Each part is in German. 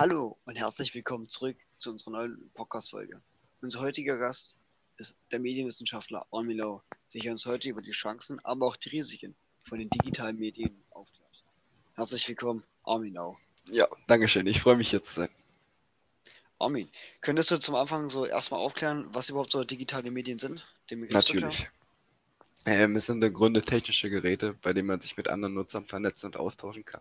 Hallo und herzlich willkommen zurück zu unserer neuen Podcast-Folge. Unser heutiger Gast ist der Medienwissenschaftler Armin Lau, welcher uns heute über die Chancen, aber auch die Risiken von den digitalen Medien aufklärt. Herzlich willkommen, Armin Lau. Ja, danke schön. Ich freue mich hier zu sein. Armin, könntest du zum Anfang so erstmal aufklären, was überhaupt so digitale Medien sind? Natürlich. Ähm, es sind im Grunde technische Geräte, bei denen man sich mit anderen Nutzern vernetzen und austauschen kann.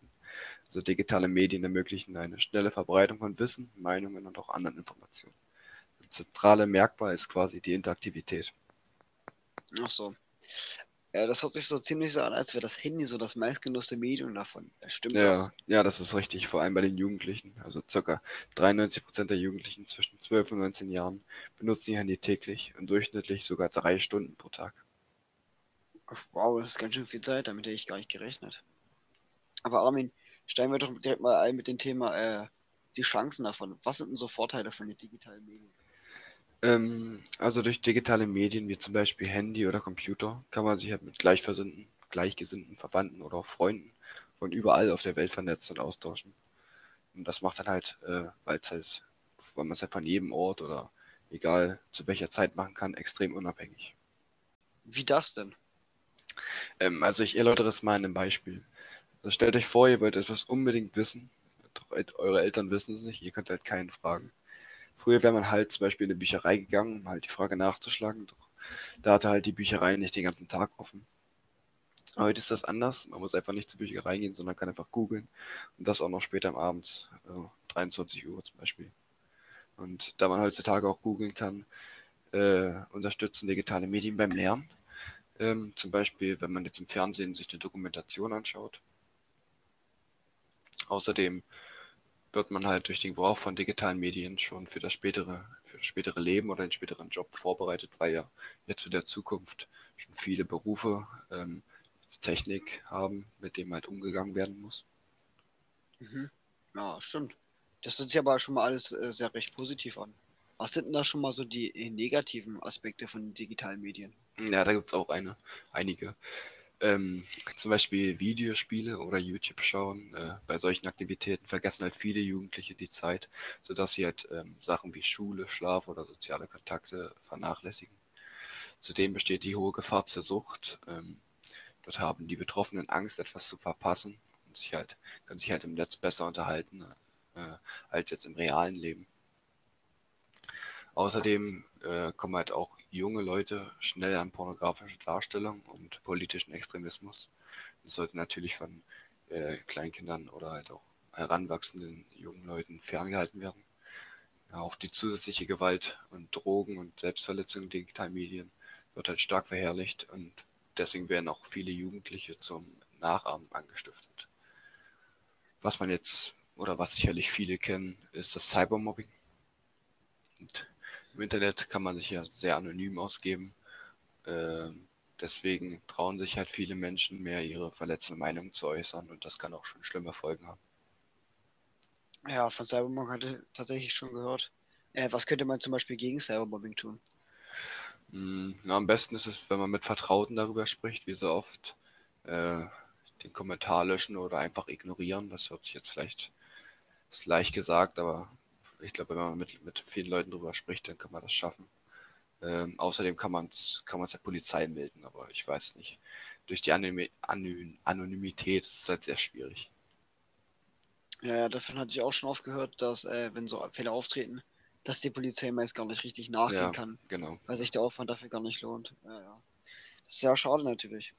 Also digitale Medien ermöglichen eine schnelle Verbreitung von Wissen, Meinungen und auch anderen Informationen. Das zentrale Merkmal ist quasi die Interaktivität. Ach so. Ja, das hört sich so ziemlich so an, als wäre das Handy so das meistgenutzte Medium davon. Stimmt ja, das? Ja, das ist richtig, vor allem bei den Jugendlichen. Also ca. 93% der Jugendlichen zwischen 12 und 19 Jahren benutzen ihr Handy täglich und durchschnittlich sogar drei Stunden pro Tag. Wow, das ist ganz schön viel Zeit, damit hätte ich gar nicht gerechnet. Aber Armin, steigen wir doch direkt mal ein mit dem Thema äh, die Chancen davon. Was sind denn so Vorteile von den digitalen Medien? Ähm, also durch digitale Medien wie zum Beispiel Handy oder Computer kann man sich halt mit Gleichversinnten, Gleichgesinnten, Verwandten oder auch Freunden von überall auf der Welt vernetzen und austauschen. Und das macht dann halt, äh, weil es halt, weil man es halt von jedem Ort oder egal zu welcher Zeit machen kann, extrem unabhängig. Wie das denn? Ähm, also ich erläutere es mal in einem Beispiel. Also stellt euch vor, ihr wollt etwas unbedingt wissen. Doch eure Eltern wissen es nicht, ihr könnt halt keinen fragen. Früher wäre man halt zum Beispiel in eine Bücherei gegangen, um halt die Frage nachzuschlagen. Doch da hatte halt die Bücherei nicht den ganzen Tag offen. Heute ist das anders. Man muss einfach nicht zur Bücherei gehen, sondern kann einfach googeln. Und das auch noch später am Abend, also 23 Uhr zum Beispiel. Und da man heutzutage auch googeln kann, äh, unterstützen digitale Medien beim Lernen. Ähm, zum Beispiel, wenn man jetzt im Fernsehen sich eine Dokumentation anschaut. Außerdem wird man halt durch den Gebrauch von digitalen Medien schon für das spätere, für das spätere Leben oder den späteren Job vorbereitet, weil ja jetzt in der Zukunft schon viele Berufe ähm, Technik haben, mit dem halt umgegangen werden muss. Mhm. Ja, stimmt. Das hört sich aber schon mal alles äh, sehr recht positiv an. Was sind denn da schon mal so die äh, negativen Aspekte von digitalen Medien? Ja, da gibt es auch eine, einige. Ähm, zum Beispiel Videospiele oder YouTube schauen. Äh, bei solchen Aktivitäten vergessen halt viele Jugendliche die Zeit, sodass sie halt ähm, Sachen wie Schule, Schlaf oder soziale Kontakte vernachlässigen. Zudem besteht die hohe Gefahr zur Sucht. Ähm, dort haben die Betroffenen Angst, etwas zu verpassen und sich halt, können sich halt im Netz besser unterhalten äh, als jetzt im realen Leben. Außerdem äh, kommen halt auch junge Leute schnell an pornografische Darstellung und politischen Extremismus. Das sollte natürlich von äh, Kleinkindern oder halt auch heranwachsenden jungen Leuten ferngehalten werden. Ja, auf die zusätzliche Gewalt und Drogen und Selbstverletzung in digitalen Medien wird halt stark verherrlicht und deswegen werden auch viele Jugendliche zum Nachahmen angestiftet. Was man jetzt oder was sicherlich viele kennen, ist das Cybermobbing. Und im Internet kann man sich ja sehr anonym ausgeben. Äh, deswegen trauen sich halt viele Menschen mehr, ihre verletzende Meinung zu äußern und das kann auch schon schlimme Folgen haben. Ja, von Cybermobbing hatte ich tatsächlich schon gehört. Äh, was könnte man zum Beispiel gegen Cybermobbing tun? Mm, na, am besten ist es, wenn man mit Vertrauten darüber spricht, wie so oft äh, den Kommentar löschen oder einfach ignorieren. Das hört sich jetzt vielleicht ist leicht gesagt, aber ich glaube, wenn man mit, mit vielen Leuten drüber spricht, dann kann man das schaffen. Ähm, außerdem kann man es kann der Polizei melden, aber ich weiß nicht. Durch die Anony Anonymität ist es halt sehr schwierig. Ja, davon hatte ich auch schon oft gehört, dass, äh, wenn so Fälle auftreten, dass die Polizei meist gar nicht richtig nachgehen Ja, kann, genau. weil sich der Aufwand dafür gar nicht lohnt. Ja, ja. Das ist ja schade natürlich.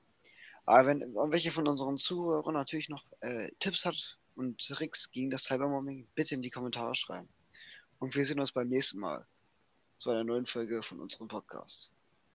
Aber wenn irgendwelche von unseren Zuhörern natürlich noch äh, Tipps hat und Tricks gegen das Cybermobbing, bitte in die Kommentare schreiben. Und wir sehen uns beim nächsten Mal zu einer neuen Folge von unserem Podcast.